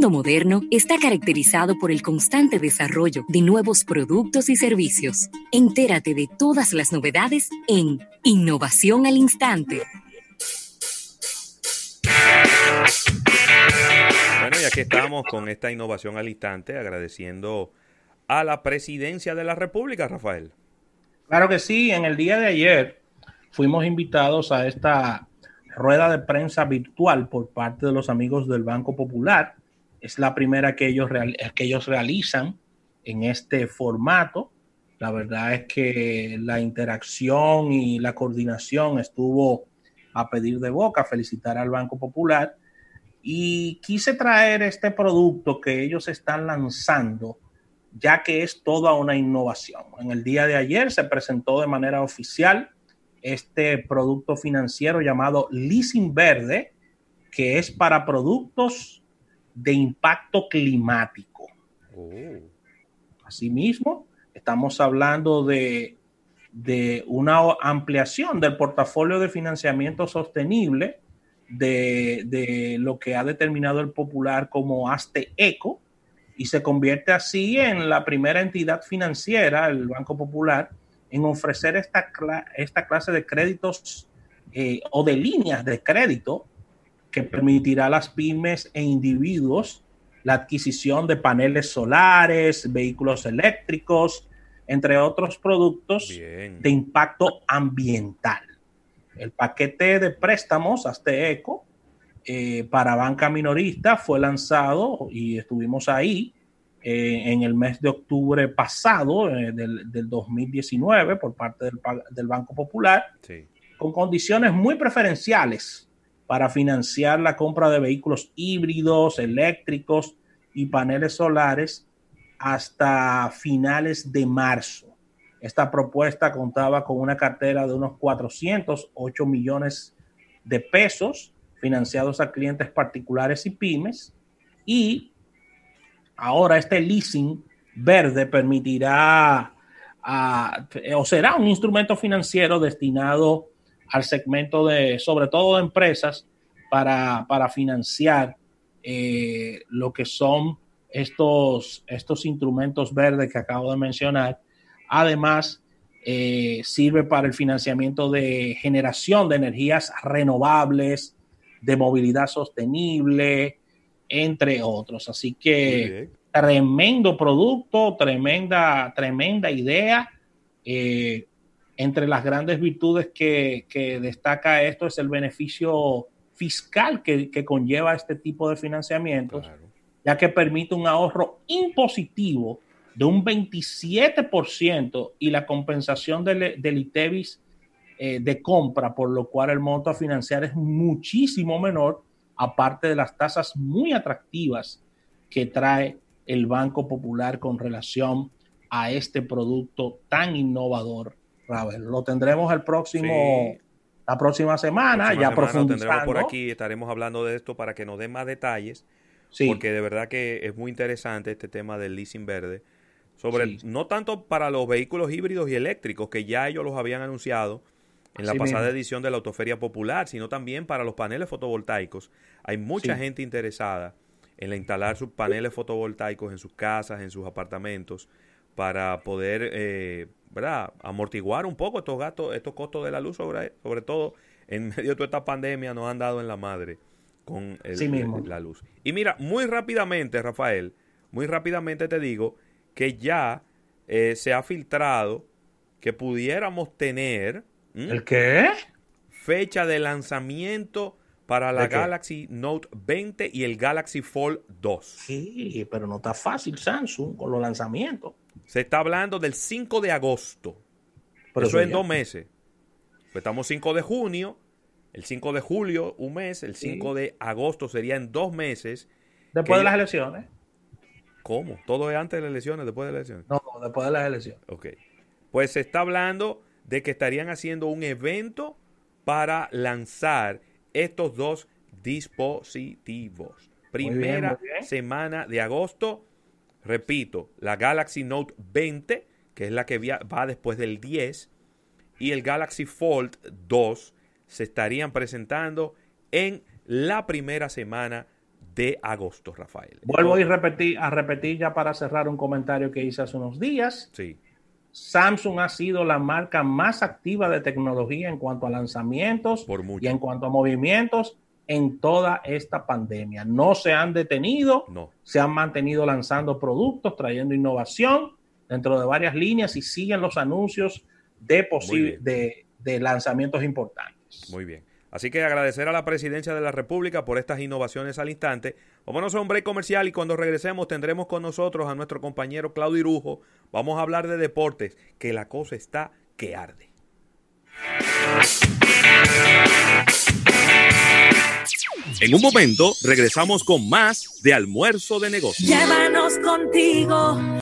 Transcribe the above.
mundo moderno está caracterizado por el constante desarrollo de nuevos productos y servicios. Entérate de todas las novedades en Innovación al Instante. Bueno, y aquí estamos con esta innovación al instante, agradeciendo a la presidencia de la República, Rafael. Claro que sí, en el día de ayer fuimos invitados a esta rueda de prensa virtual por parte de los amigos del Banco Popular. Es la primera que ellos, que ellos realizan en este formato. La verdad es que la interacción y la coordinación estuvo a pedir de boca, felicitar al Banco Popular. Y quise traer este producto que ellos están lanzando, ya que es toda una innovación. En el día de ayer se presentó de manera oficial este producto financiero llamado Leasing Verde, que es para productos de impacto climático. Oh. Asimismo, estamos hablando de, de, una ampliación del portafolio de financiamiento sostenible de, de, lo que ha determinado el popular como Aste Eco y se convierte así en la primera entidad financiera, el Banco Popular, en ofrecer esta, esta clase de créditos eh, o de líneas de crédito que permitirá a las pymes e individuos la adquisición de paneles solares, vehículos eléctricos, entre otros productos de impacto ambiental. El paquete de préstamos Aste Eco eh, para banca minorista fue lanzado y estuvimos ahí eh, en el mes de octubre pasado eh, del, 2019 por parte del, Banco Popular, con condiciones muy preferenciales para financiar la compra de vehículos híbridos, eléctricos y paneles solares hasta finales de marzo. Esta propuesta contaba con una cartera de unos 408 millones de pesos financiados a clientes particulares y pymes y Ahora este leasing verde permitirá o será un instrumento financiero destinado al segmento de, sobre todo de empresas, para, financiar eh, lo que son estos, estos instrumentos verdes que acabo de mencionar. Además, eh, sirve para el financiamiento de generación de energías renovables, de movilidad sostenible, entre otros. Así que tremendo producto, tremenda, tremenda idea. Eh, entre las grandes virtudes que, destaca esto es el beneficio fiscal que, conlleva este tipo de financiamientos, ya que permite un ahorro impositivo de un 27% y la compensación del, del ITEVIS eh, de compra, por lo cual el monto a financiar es muchísimo menor aparte de las tasas muy atractivas que trae el Banco Popular con relación a este producto tan innovador, Lo tendremos el próximo, la próxima semana, ya profundizando. Lo tendremos por aquí, estaremos hablando de esto para que nos den más detalles, porque de verdad que es muy interesante este tema del leasing verde, sobre no tanto para los vehículos híbridos y eléctricos, que ya ellos los habían anunciado, en la pasada edición de la Autoferia Popular, sino también para los paneles fotovoltaicos. Hay mucha gente interesada en instalar sus paneles fotovoltaicos en sus casas, en sus apartamentos, para poder eh, ¿verdad? amortiguar un poco estos gastos, estos costos de la luz, sobre, sobre todo en medio de toda esta pandemia, nos han dado en la madre con la luz. Y mira, muy rápidamente, Rafael, muy rápidamente te digo que ya eh, se ha filtrado que pudiéramos tener. ¿El qué? Fecha de lanzamiento para la Galaxy Note 20 y el Galaxy Fold 2. Sí, pero no está fácil Samsung con los lanzamientos. Se está hablando del 5 de agosto. Pero eso es en dos meses. Pues estamos 5 de junio, el 5 de julio, un mes, el 5 de agosto sería en dos meses. Después de las elecciones. ¿Cómo? ¿Todo es antes de las elecciones, después de las elecciones? No, después de las elecciones. Ok. Pues se está hablando de que estarían haciendo un evento para lanzar estos dos dispositivos. Primera semana de agosto, repito, la Galaxy Note 20, que es la que va después del 10, y el Galaxy Fold 2 se estarían presentando en la primera semana de agosto, Rafael. Vuelvo a repetir, a repetir ya para cerrar un comentario que hice hace unos días. Sí. Samsung ha sido la marca más activa de tecnología en cuanto a lanzamientos y en cuanto a movimientos en toda esta pandemia. No se han detenido, no. se han mantenido lanzando productos, trayendo innovación dentro de varias líneas y siguen los anuncios de, de, de lanzamientos importantes. Muy bien. Así que agradecer a la presidencia de la República por estas innovaciones al instante. Vámonos a un break comercial y cuando regresemos tendremos con nosotros a nuestro compañero Claudio Irujo. Vamos a hablar de deportes, que la cosa está que arde. En un momento regresamos con más de almuerzo de negocios. Llévanos contigo